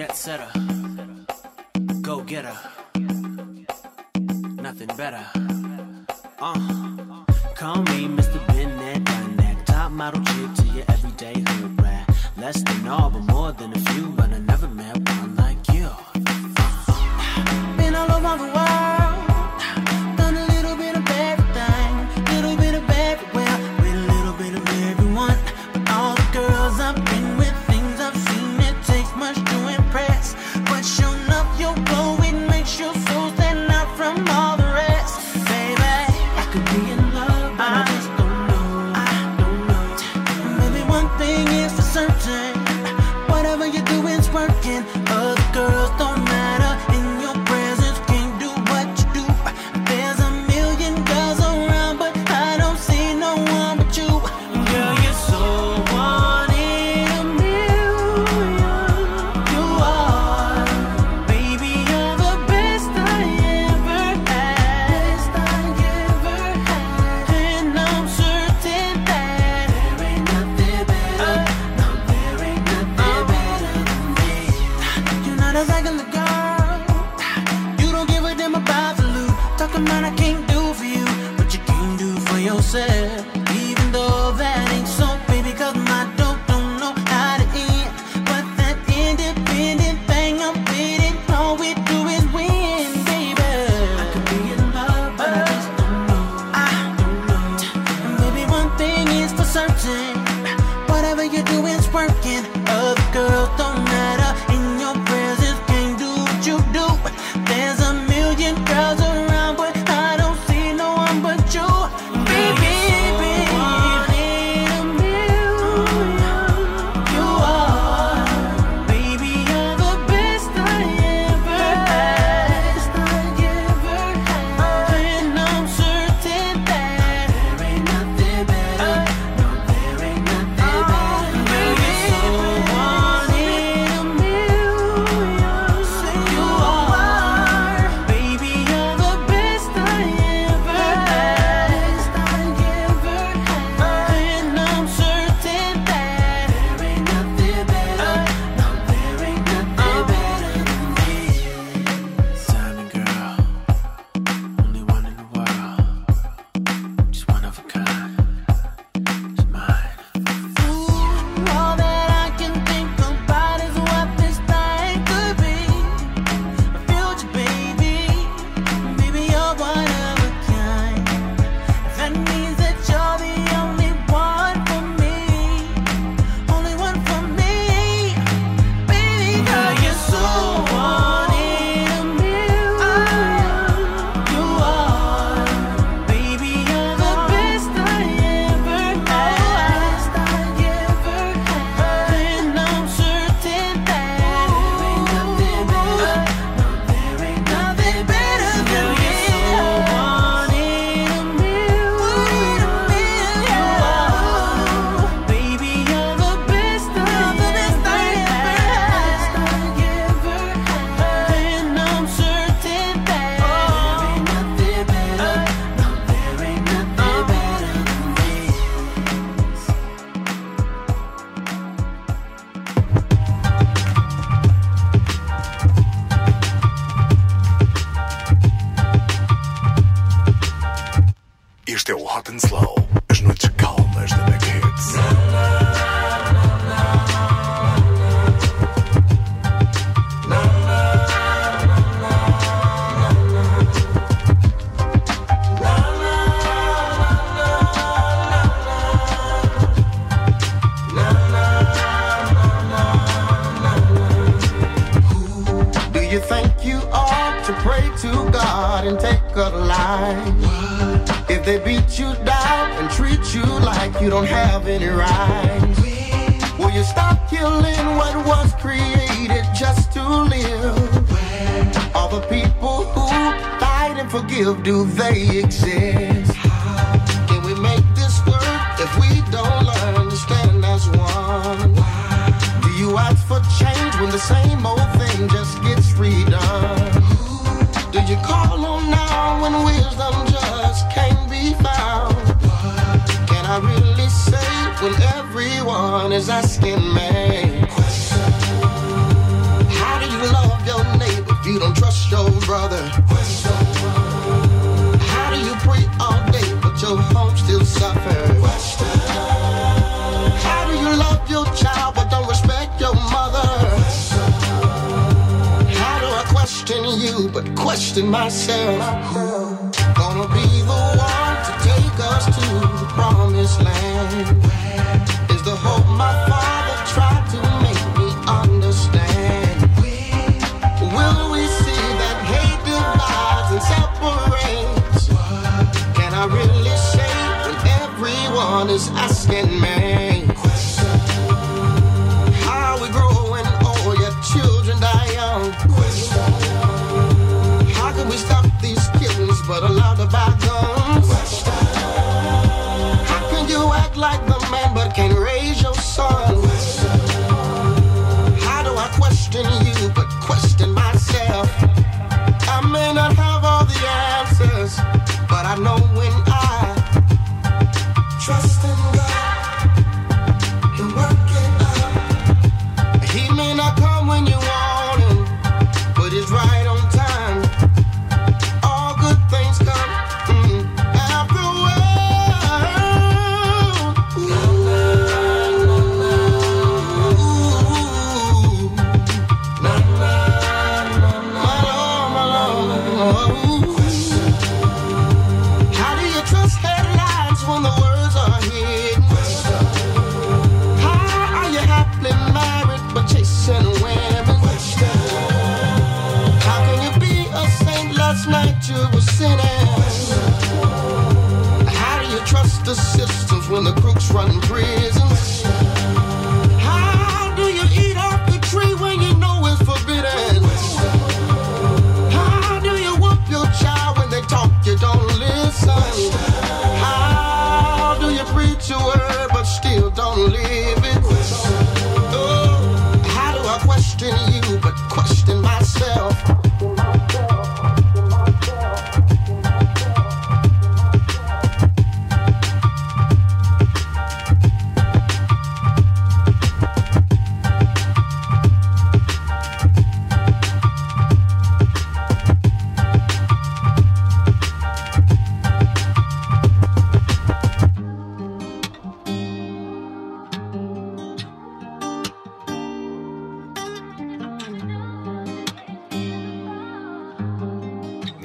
jet setter, go getter, nothing better. Uh, call me Mr. Been that, top model chick to your everyday hood rat. Less than all, but more than a few. and slow. still do they exist? Can we make this work if we don't learn to stand as one? Do you ask for change when the same old thing just gets redone? Do you call on now when wisdom just can't be found? Can I really say when everyone is asking me? but question myself. Gonna be the one to take us to the promised land. Is the hope my father tried to make me understand? Will we see that hate divides and separates? Can I really say when everyone is asking me? How we grow when oh, all your children die young. for the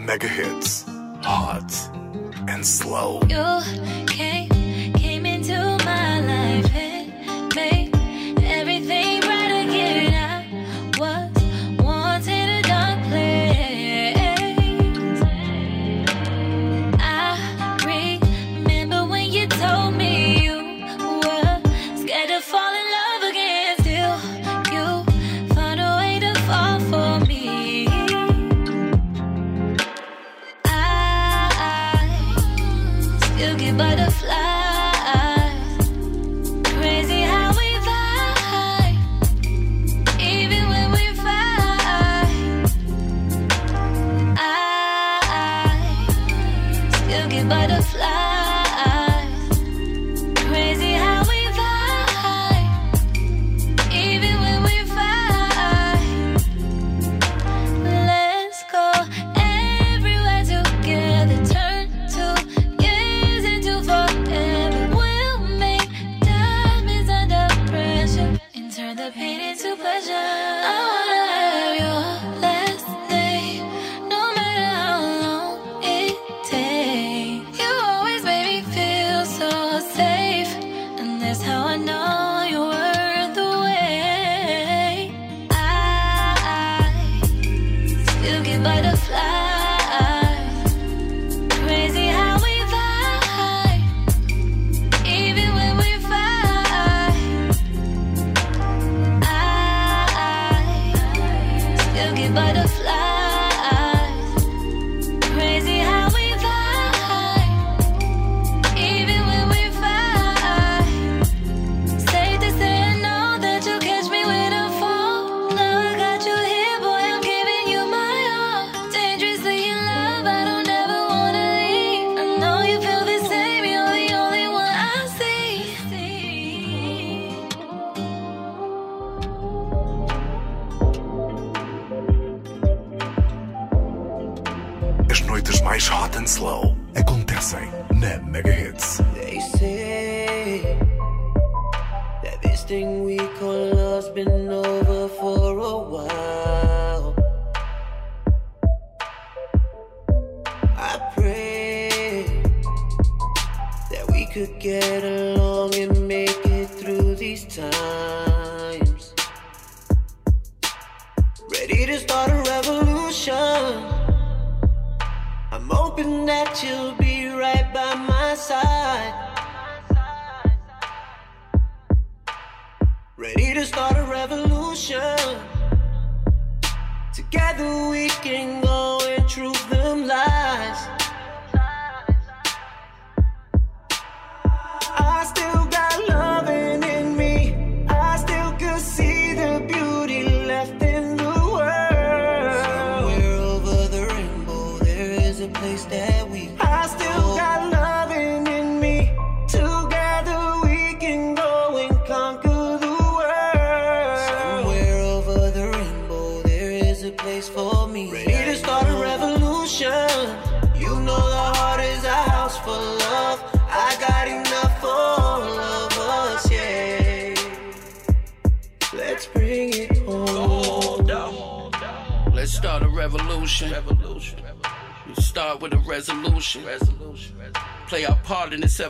mega hits, hot and slow. You can-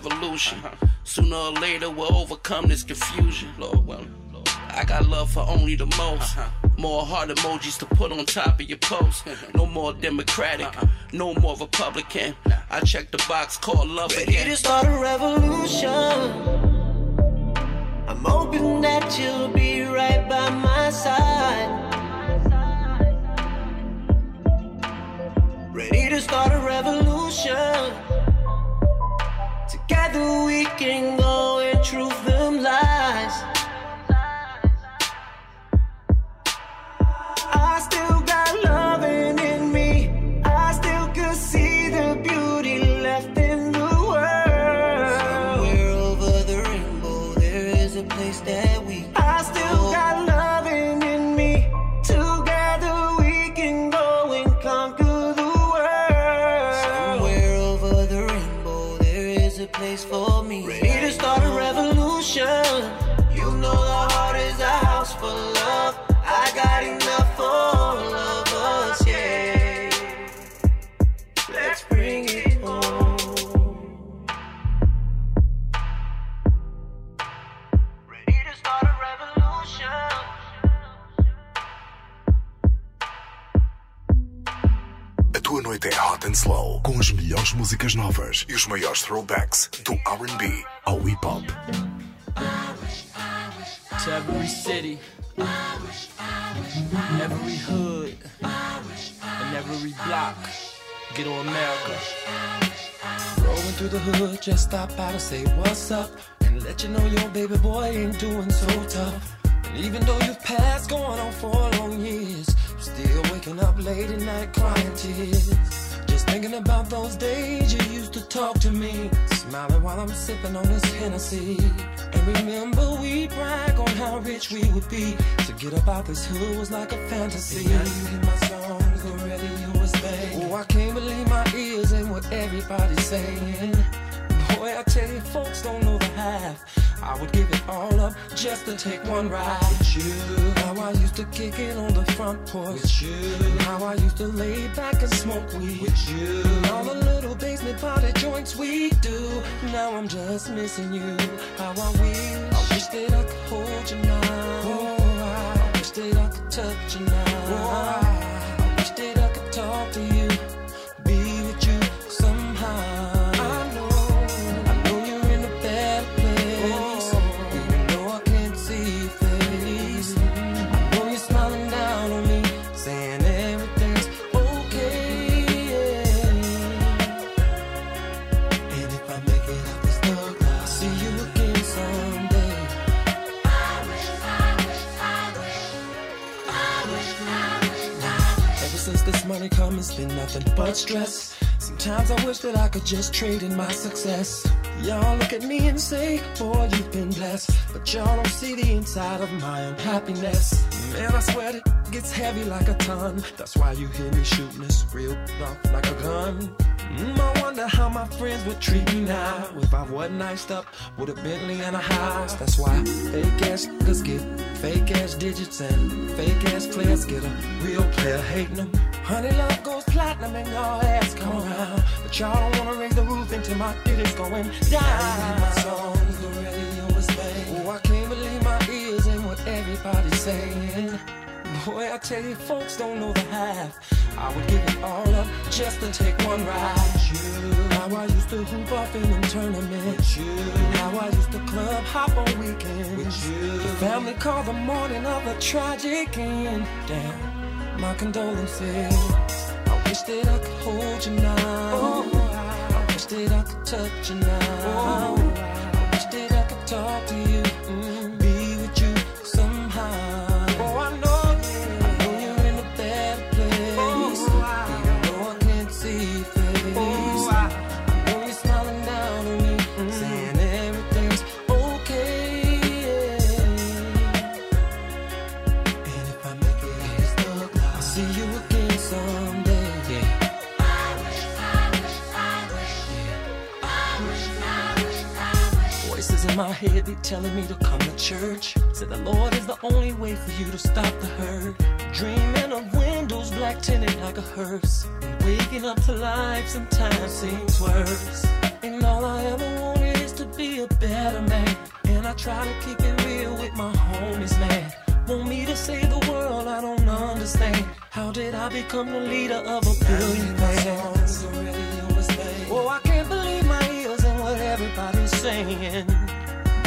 this. Sooner or later we'll overcome this confusion. Lord willing. I got love for only the most. Uh-huh. More heart emojis to put on top of your post. No more Democratic, uh-uh. no more Republican. I check the box called love Ready again. to start a revolution. I'm hoping that you'll be right by my side. Ready to start a revolution. We can go and truth and slow, com as melhores músicas novas e os maiores throwbacks do R&B ao hip hop. to every city, every hood, and every block. Get on America. Rolling through the hood, just stop by to say what's up and let you know your baby boy ain't doing so tough. And even though you've passed going on four long years, still waking up late at night crying tears. Just thinking about those days you used to talk to me, smiling while I'm sipping on this Hennessy. And remember we brag on how rich we would be. To get up out this hood was like a fantasy. Now you hear my songs, the radio is banging. Oh, I can't believe my ears and what everybody's saying. Boy, I tell you, folks don't know the half. I would give it all up just to take one ride with you. How I used to kick it on the front porch with you. How I used to lay back and smoke weed with you. And all the little basement party joints we do. Now I'm just missing you. How I wish, I wish that I could hold you now. Oh, I wish that I could touch you now. Been nothing but stress. Sometimes I wish that I could just trade in my success. Y'all look at me and say, boy, you've been blessed. But y'all don't see the inside of my unhappiness. Man, I swear it gets heavy like a ton. That's why you hear me shooting this real off like a gun. Mm, I wonder how my friends would treat me now if I wasn't iced up with a Bentley and a house. That's why fake ass niggas get fake ass digits and fake ass players get a real player hating them. Honey, love goes platinum and y'all ass come around. But y'all don't wanna raise the roof until my ditty's going down. My songs, the radio is. Oh, I can't everybody's saying. Boy, I tell you, folks don't know the half. I would give it all up just to take one ride. You. Now I used to hoop off in them tournaments. You. Now I used to club hop on weekends. With you. The family called the morning of a tragic end. Damn, my condolences. I wish that I could hold you now. Oh, I wish that I could touch you now. Oh, In be telling me to come to church. Said the Lord is the only way for you to stop the hurt. Dreaming of windows black tinted like a hearse. And waking up to life sometimes seems worse. And all I ever wanted is to be a better man. And I try to keep it real with my homies, man. Want me to save the world, I don't understand. How did I become the leader of a billion man? Oh, I can't believe my ears and what everybody's saying.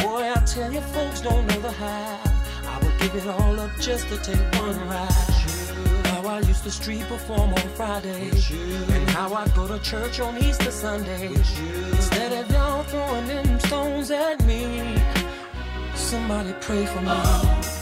Boy, I tell you, folks don't know the. I would give it all up just to take one ride. How I used to street perform on Friday. And how I'd go to church on Easter Sunday. Instead of y'all throwing them stones at me, somebody pray for me. Wish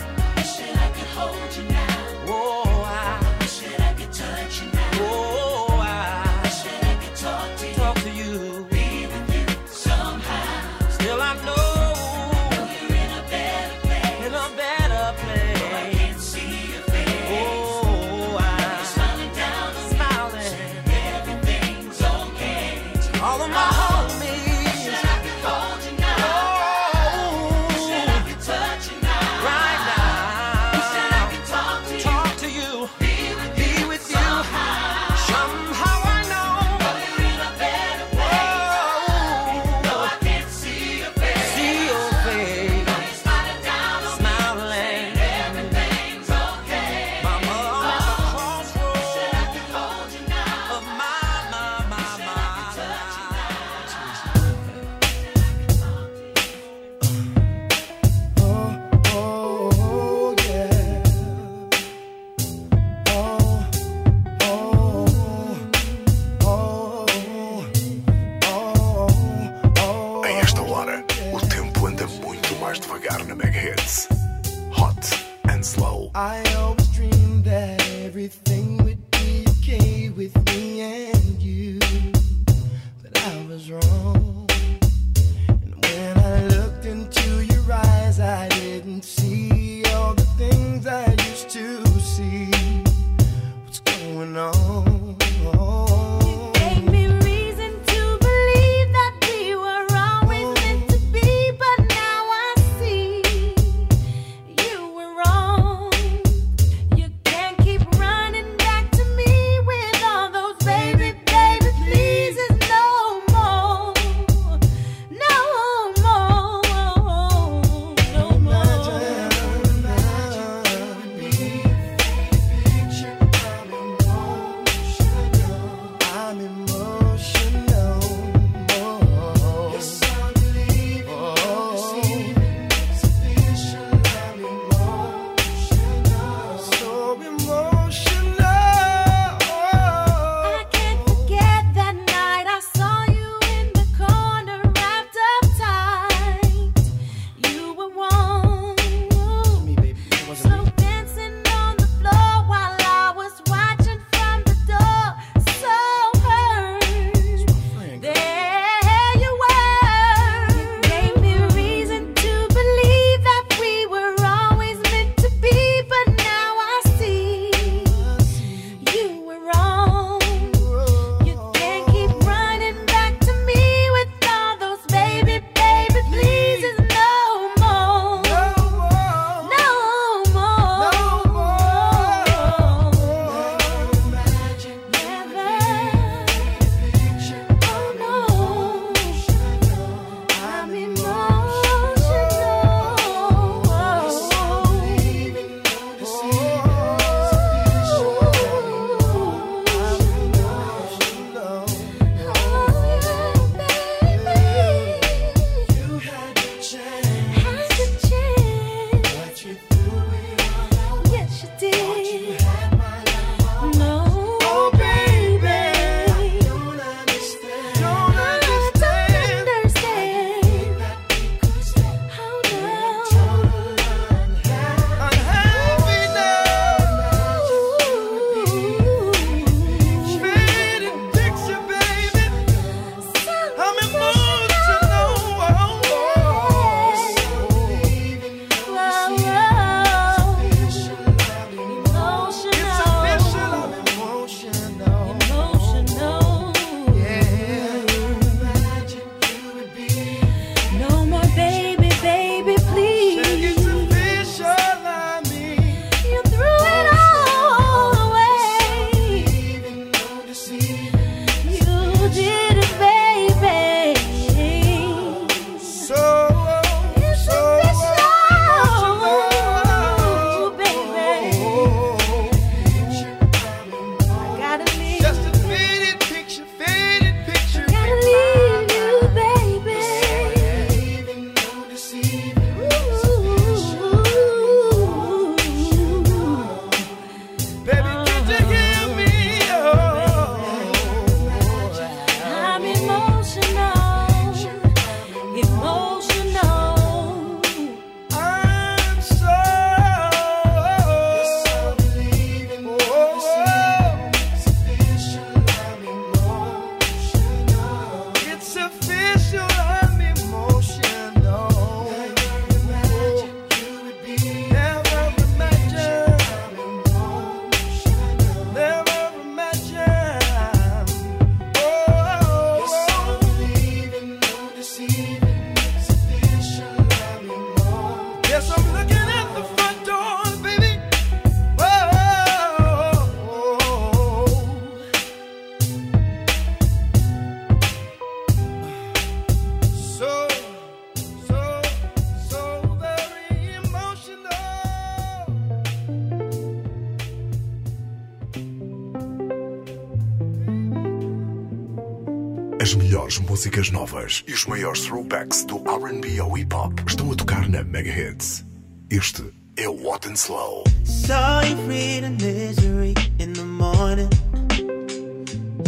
músicas novas e os maiores throwbacks do RB ao hip hop estão a tocar na Mega Hits. Este é o What and Slow. Saw you misery in the morning.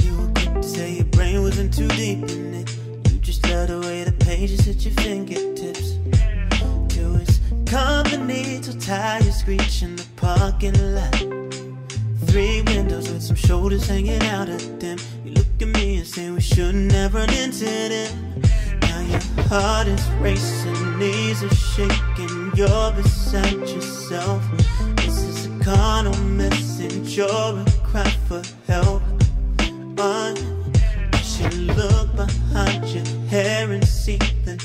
You were quick to say your brain wasn't too deep in it. You just the pages at your fingertips. To his company screech in the parking lot. Three windows with some shoulders hanging out them. You look Say we should never entered it. Now your heart is racing, knees are shaking, you're beside yourself. This is a carnal message, you're a cry for help. But you should look behind your hair and see the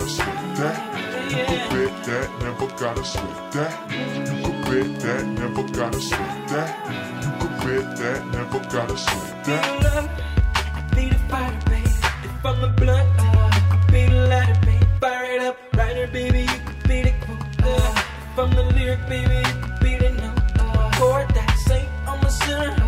gotta split that. You could bet that, never gotta split that. You could bet that, never gotta split that. You could bet that, never gotta split that. Love, I be the fighter, babe. If I'm the blunt, I could be the lighter, babe. Fire it up, writer, baby, you could be the quote. Uh. If I'm the lyric, baby, you could be the note. Pour that saint I'm a sinner.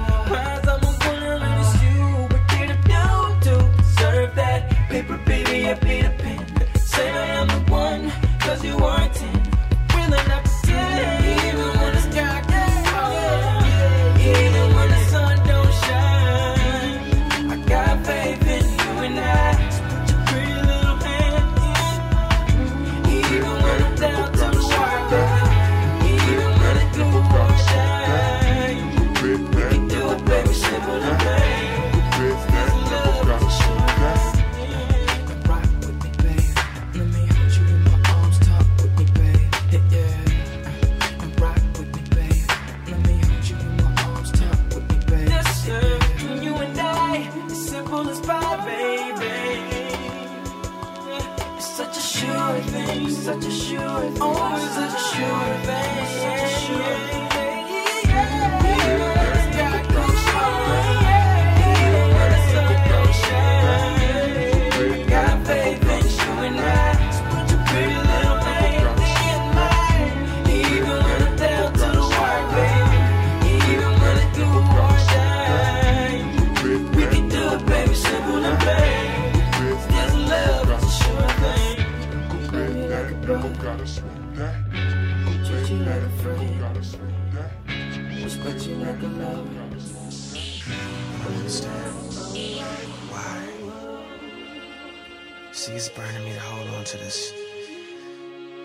See, it's burning me to hold on to this.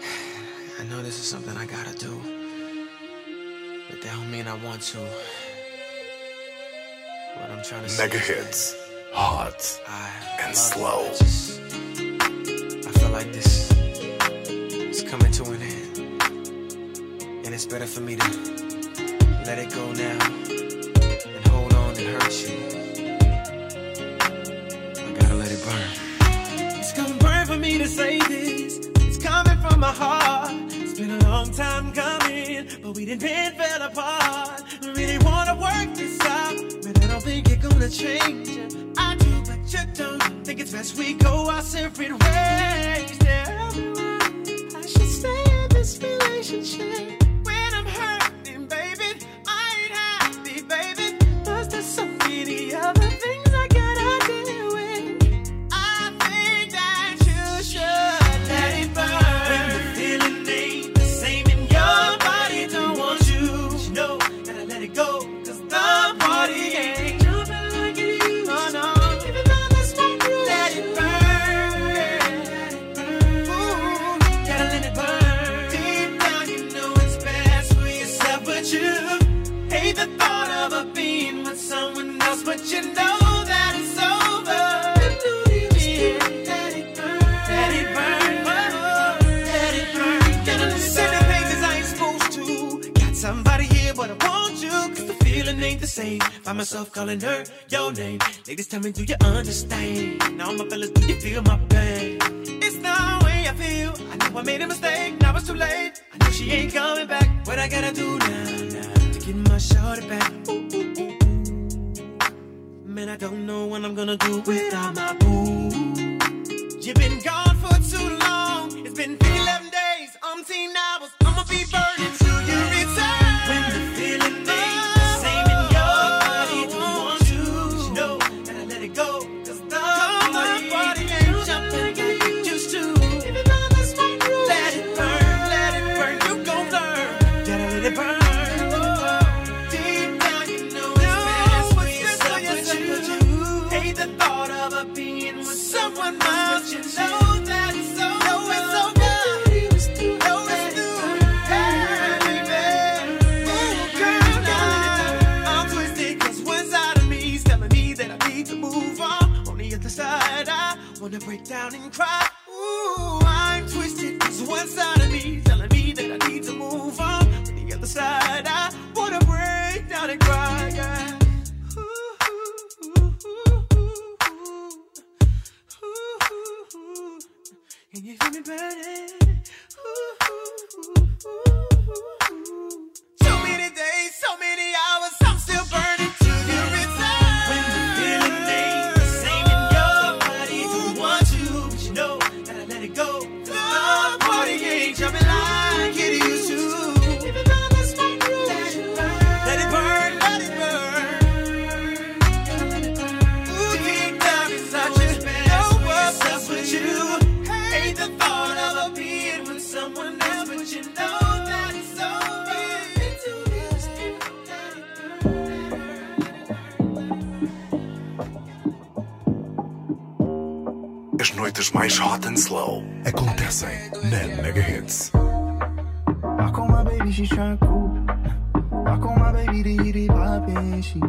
I know this is something I gotta do, but that don't mean I want to. What I'm trying to Mega hits, hot I and slow. It. I, just, I feel like this is coming to an end, and it's better for me to let it go now and hold on and hurt you. my heart. It's been a long time coming, but we didn't bend, fell apart. We really wanna work this out, but I don't think it's gonna change. I do, but you don't. Think it's best we go our separate ways. Tell me I should stay in this relationship. find myself calling her your name. Ladies, tell me, do you understand? Now, my fellas, do you feel my pain? It's the way I feel. I know I made a mistake, now it's too late. I know she ain't coming back. What I gotta do now, now to get my shorty back? Ooh, ooh, ooh. Man, I don't know what I'm gonna do without my boo. You've been gone for too long. It's been 11 days, umpteen hours.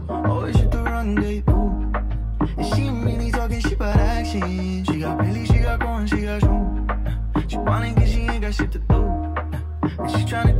Always shoot the Ooh, And she ain't really talking shit, but action. She got Billy, she got corn, she got room. She wanna get, she ain't got shit to do. And she tryna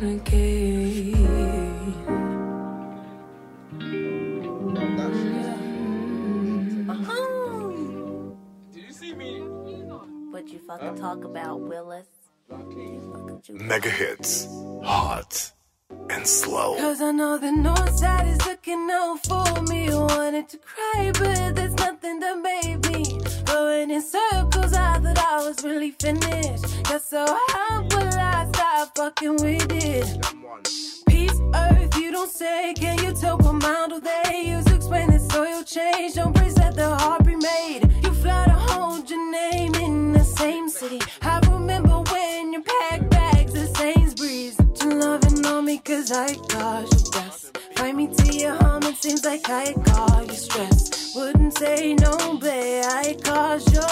born again. You? What you fucking talk about, Willis? Mega hits, hot and slow. Cause I know the north side is looking out for me. Wanted to cry, but there's nothing. Going in circles, I thought I was really finished. Got so high, but I stop fucking with it? Peace, earth, you don't say. Can you tell what model they use to explain the soil change? Don't praise that the heart be made. You fly to hold your name in the same city. I remember when you packed bags at Sainsbury's. You loving on me cause I caused you stress. Find me to your home, it seems like I caused you stress. Wouldn't say no, babe, I caused you.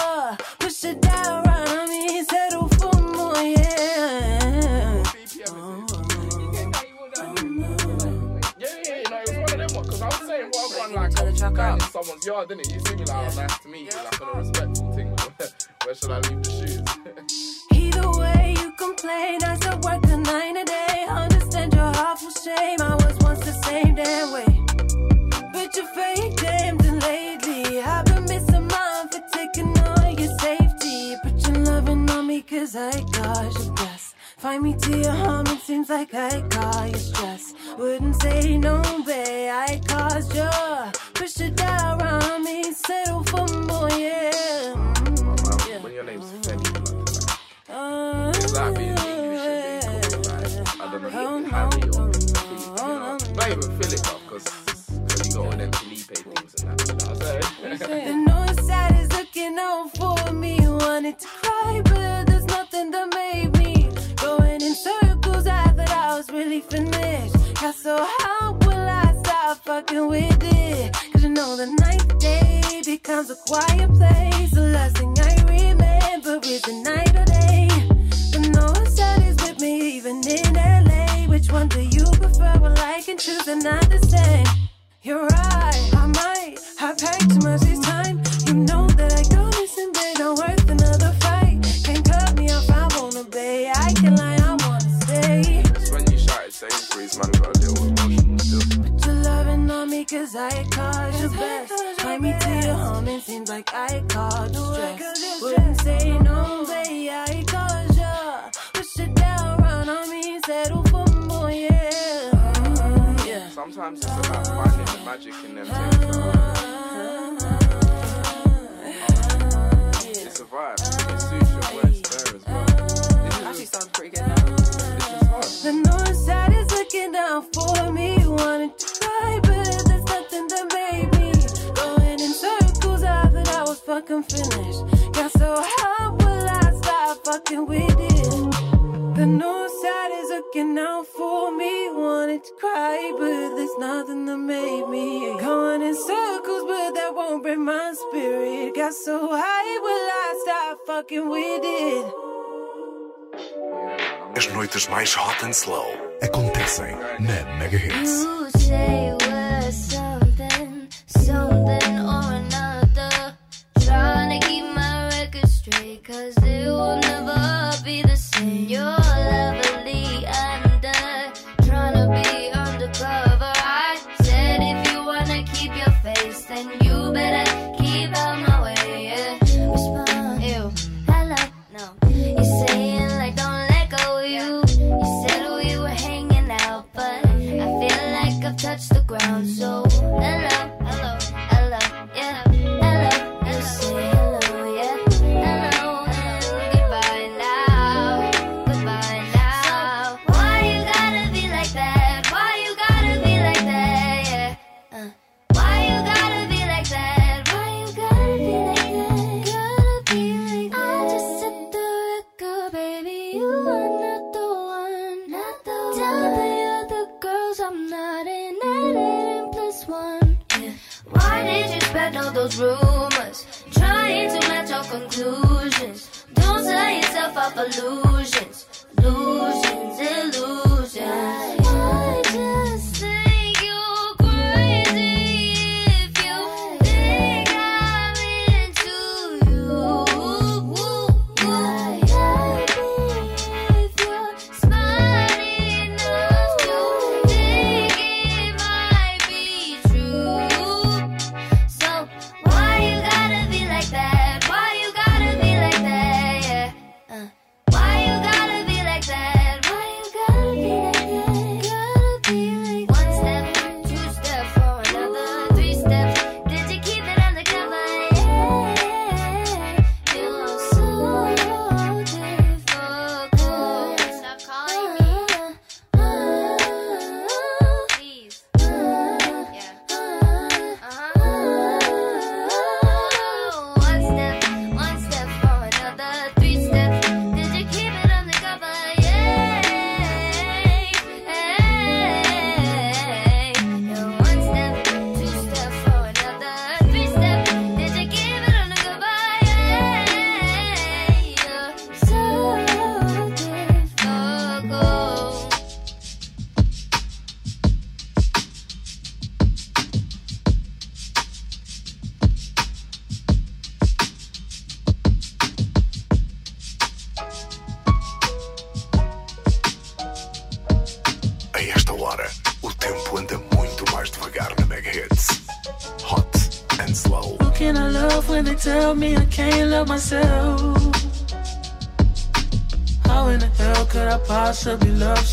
Push it down, run on me, settle for more, yeah. Because I was saying what I run like, I'm going in someone's yard, didn't? You see me like, oh, nice to meet you, like on a respectful thing. Where should I leave the shoes? Either way, you complain. I still work a nine a day. Understand your awful shame. I was once the same damn way. But you're fake damned and lately. I've been missing mine for taking all your safety. But you're loving on me cause I caused you bless. Find me to your home, it seems like I caused your stress. Wouldn't say no, babe, I caused your Push it down around me, settle for more, yeah. Mm, When your name's Femi, like, it's like being English and being cool, like, I don't know, Harry or Philip, you know. Not even Philip, because you got all them Felipe things and that, you know I'm saying? The side is looking out for me. Wanted to cry, so how will I stop fucking with it? Cause you know the night day becomes a quiet place. The last thing I remember is the night or day. The north side is with me, even in LA. Which one do you prefer? Well, I can choose, the same. You're right, I might have packed too much about finding the magic in them things. It's a vibe. It suits your voice there as well. It actually sounds pretty good now. Won't break my spirit. Got so high, will I stop fucking with it? As noites mais hot and slow acontecem na Mega Hits. You say we're something, something or another. Trying to keep my record straight, cause it will never be the same. You're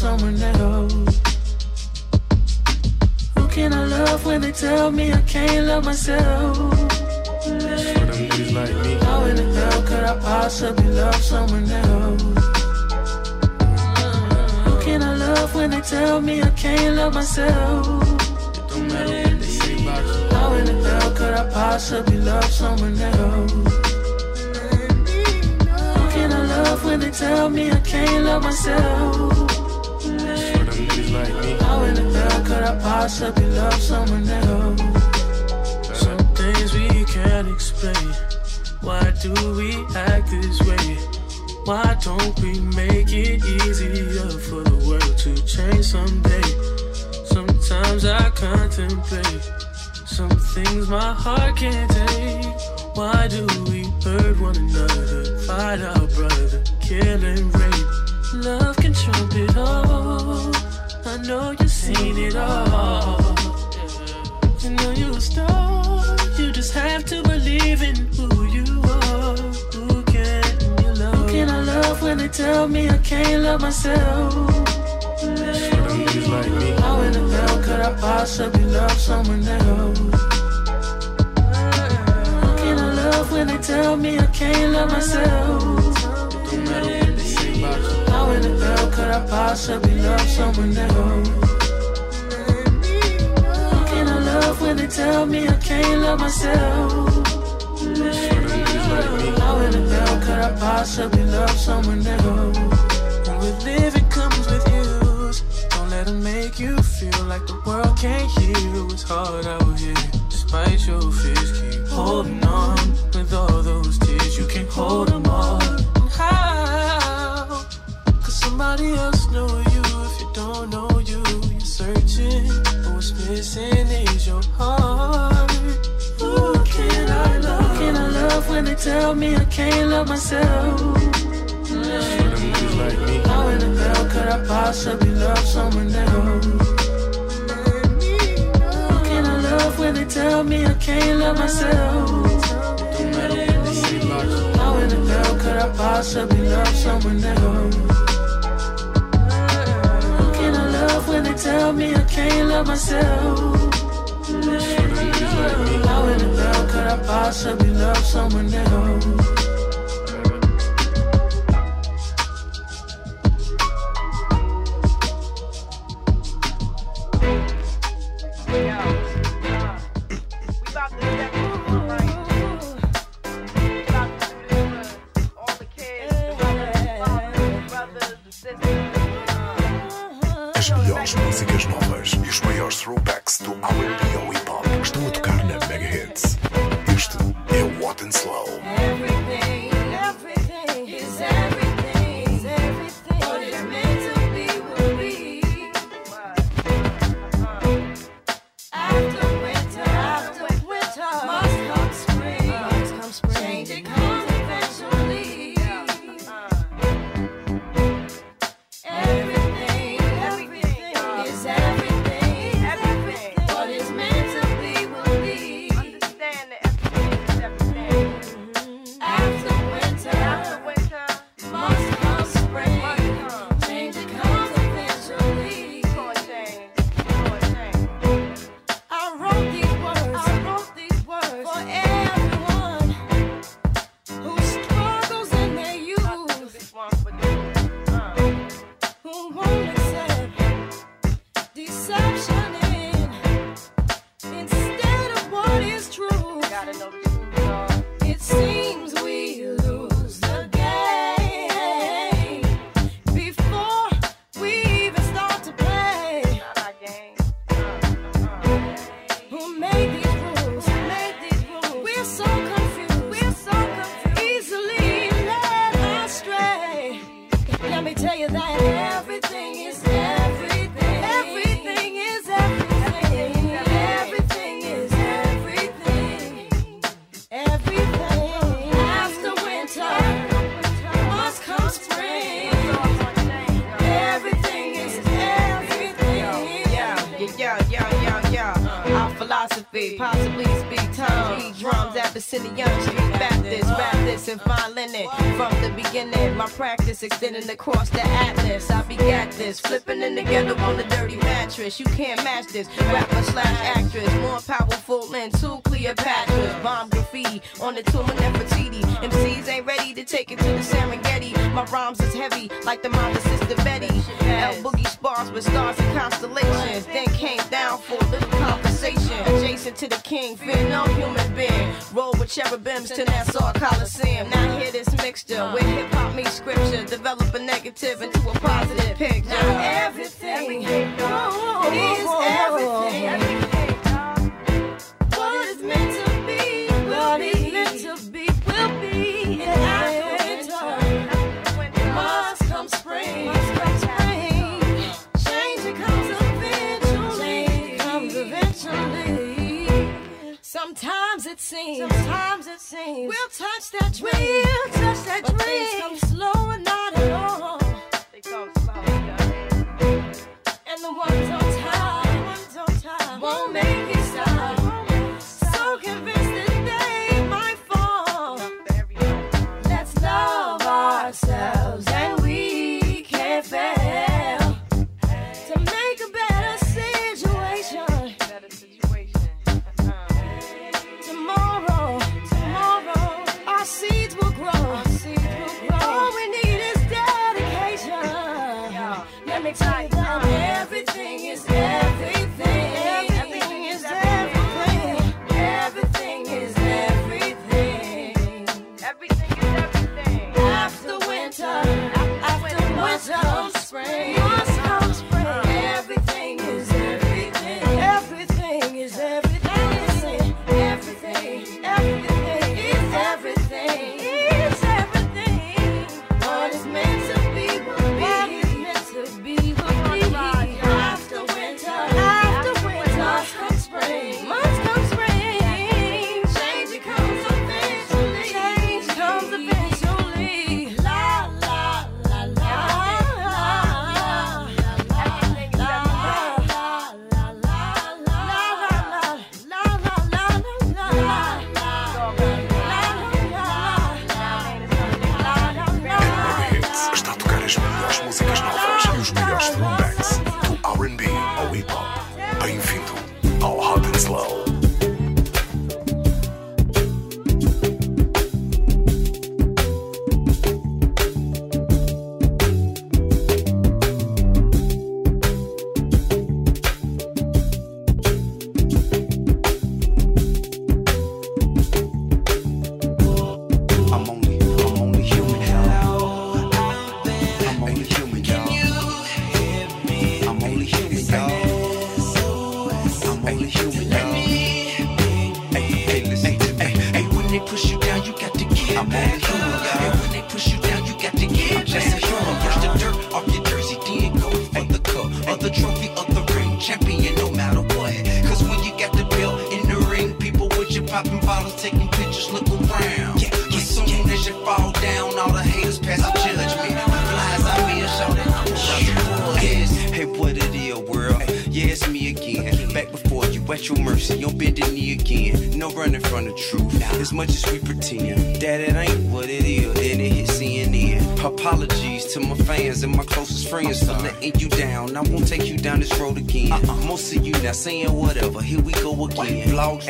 someone else? Who can I love when they tell me I can't love myself? like me. How in the hell could I possibly love someone else? Who can I love when they tell me I can't love myself? Don't they say about you. How in the hell could I possibly love someone else? Who can I love when they tell me I can't love myself? I possibly love someone else? Some things we can't explain. Why do we act this way? Why don't we make it easier for the world to change someday? Sometimes I contemplate some things my heart can't take. Why do we hurt one another, fight our brother, kill and rape? Love can trump it all. I know you've seen it all. You know you a star. You just have to believe in who you are. Who can you love? Who can I love when they tell me I can't love myself? For them niggas like. How in the hell could I possibly love someone else? Who can I love when they tell me I can't love myself? I possibly love someone else? Can I love when they tell me I can't love myself? How in the hell could I possibly love someone else? With living comes with use. Don't let them make you feel like the world can't hear you. It's hard out here. Despite your fears, keep holding on. With all those tears, you can't hold them tell me I can't love myself? How in the hell could I possibly love someone else? Who can I love when they tell me I can't love myself? How in the hell could I possibly love someone else? Who can I love when they tell me I can't love myself? I possibly love someone else? rapper slash actress, more powerful than two Cleopatras. Bomb graffiti on the tomb of Nefertiti. MCs ain't ready to take it to the Serengeti. My rhymes is heavy, like the mom Sister Betty. L Boogie spars with stars and constellations. Then came down for little Adjacent to the king, fear no human being. Roll with cherubims to Nassau Coliseum. Now hear this mixture with hip hop meets scripture. Develop a negative into a positive picture. Now everything, everything is everything. seems. Sometimes it seems. We'll touch that dream. We'll touch that but dream. Things come slow and not at all.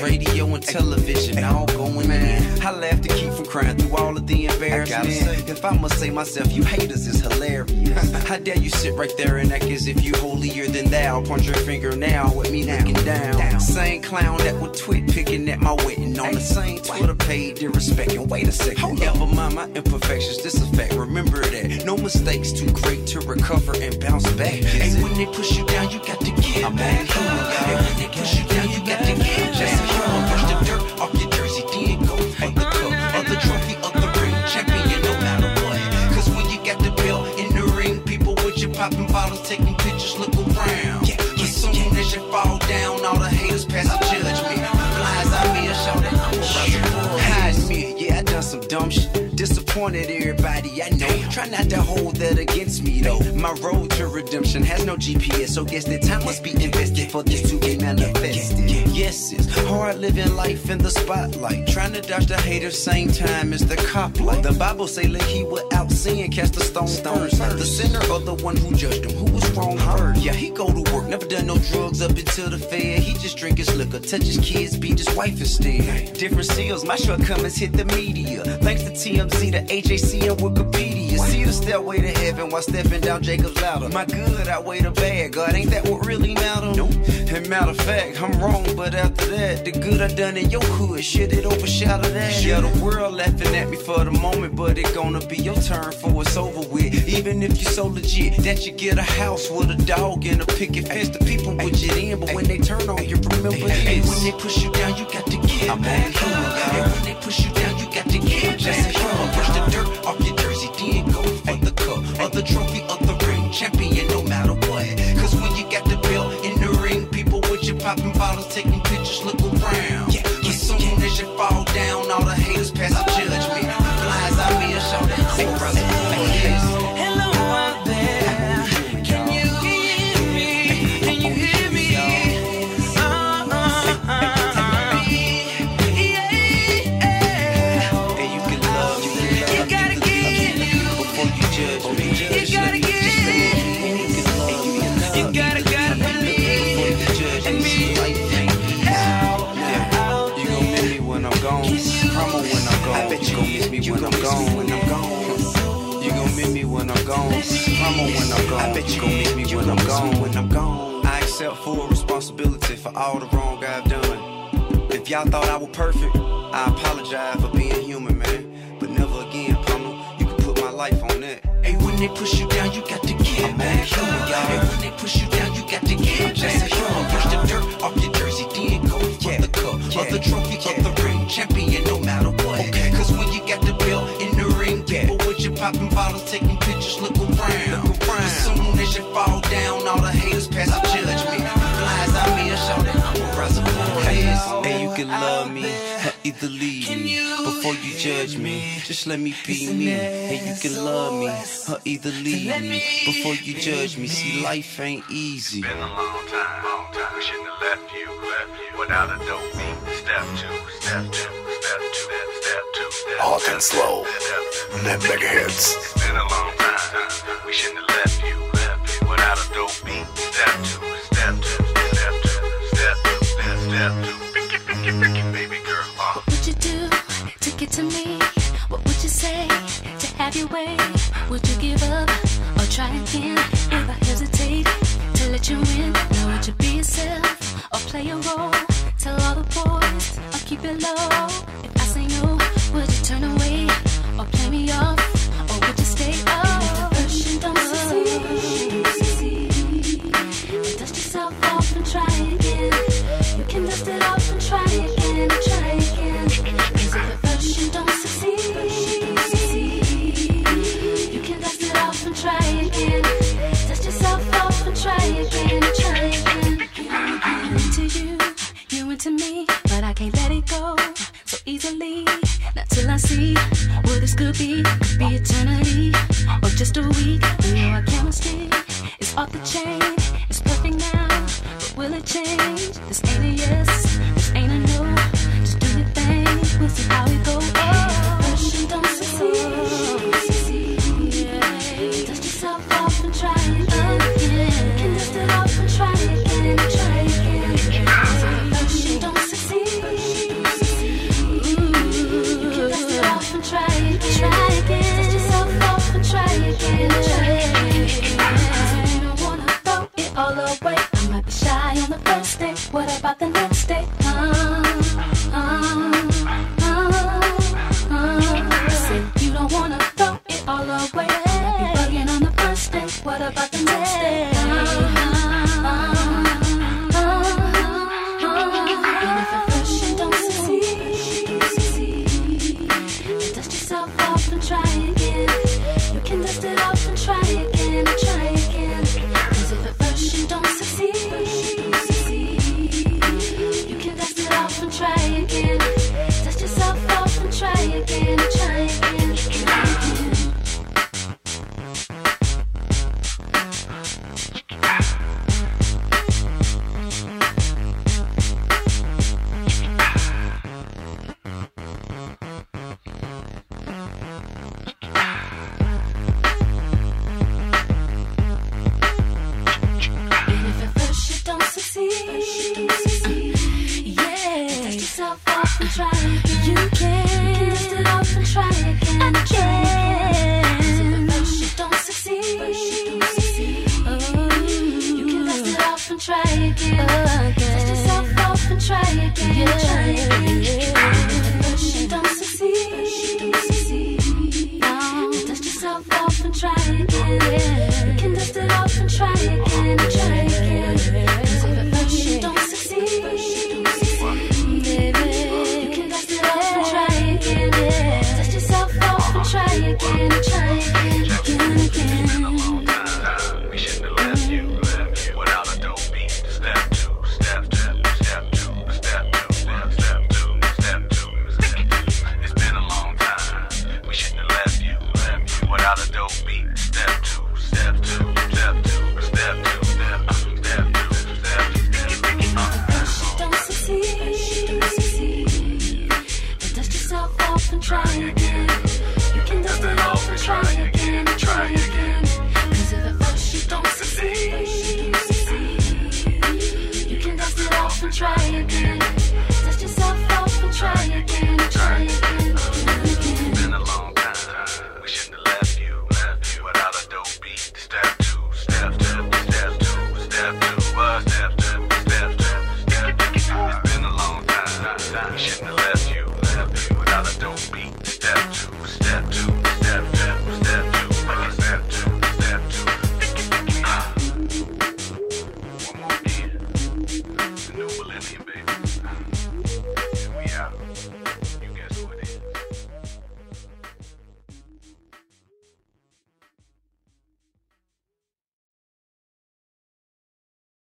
radio and television all going in. I laugh to keep from crying through all of the embarrassment. If I must say myself, you haters is hilarious. How dare you sit right there and act as if you holier than thou? Point your finger now with me now, looking down. down. Same clown that would twit picking at my wedding on hey, the same Twitter paid page, disrespecting. Wait a second, never mind my imperfections. This a fact. Remember that no mistakes too great to recover and bounce back. And when they push you down, you got to get back. Point at everybody I know. Try not to hold that against me though. My road to redemption has no GPS, so guess that time must be invested for this to be manifested. Yes, it's hard living life in the spotlight. Trying to dodge the haters, same time as the cop light. The Bible say, let he without sin cast a stone first. The sinner or the one who judged him, who was wrong first. Yeah, he go to work, never done no drugs up until the fair. He just drink his liquor, touch his kids, beat his wife instead. Different seals, my shortcomings hit the media. Thanks to TMZ, the AJC, and Wikipedia. See the stairway to heaven while stepping down Jacob's ladder. My good outweigh the bad, God, ain't that what really matter? Nope. And matter of fact, I'm wrong, but after that, the good I done in your hood, shit, it overshadowed that. Yeah, the world laughing at me for the moment, but it gonna be your turn for it's over with. Even if you so legit that you get a house with a dog and a picket fence, the people put you in, but when they turn on you, remember this. When they push you down, you got to give. I'm back. And when they push you down, you got to. Just a human, brush the dirt the trophy of the ring, champion, no when I'm gone. I bet you gon' miss me when I'm gone. When I'm gone. I accept full responsibility for all the wrong I've done. If y'all thought I was perfect, I apologize for being human, man. But never again, Pamela. You can put my life on that. Hey, when they push you down, you got to give. I'm only human, y'all. Hey, when they push you down, you got to give. Just a human. Brush the dirt off your jersey, then go for the cup or the trophy or the ring. Champion, no matter what. Cause when you got the belt in the ring, people with you popping bottles, before you judge me. Just let me be me. And you can love me or either leave me before you judge me. See, life ain't easy. Been a long time, long time. We shouldn't have left you, left you without a dope beat. Step two, step two, step two, step two, Hot and slow. Na Mega Hits. It's been a long time. We shouldn't have left you, left you without a dope beat. Step two, step two, step two, step two, step, step two. To me? What would you say to have your way? Would you give up or try again? If I hesitate to let you in, now would you be yourself or play a role? Tell all the boys or keep it low. If I say no, would you turn away or play me off? Or would you stay up?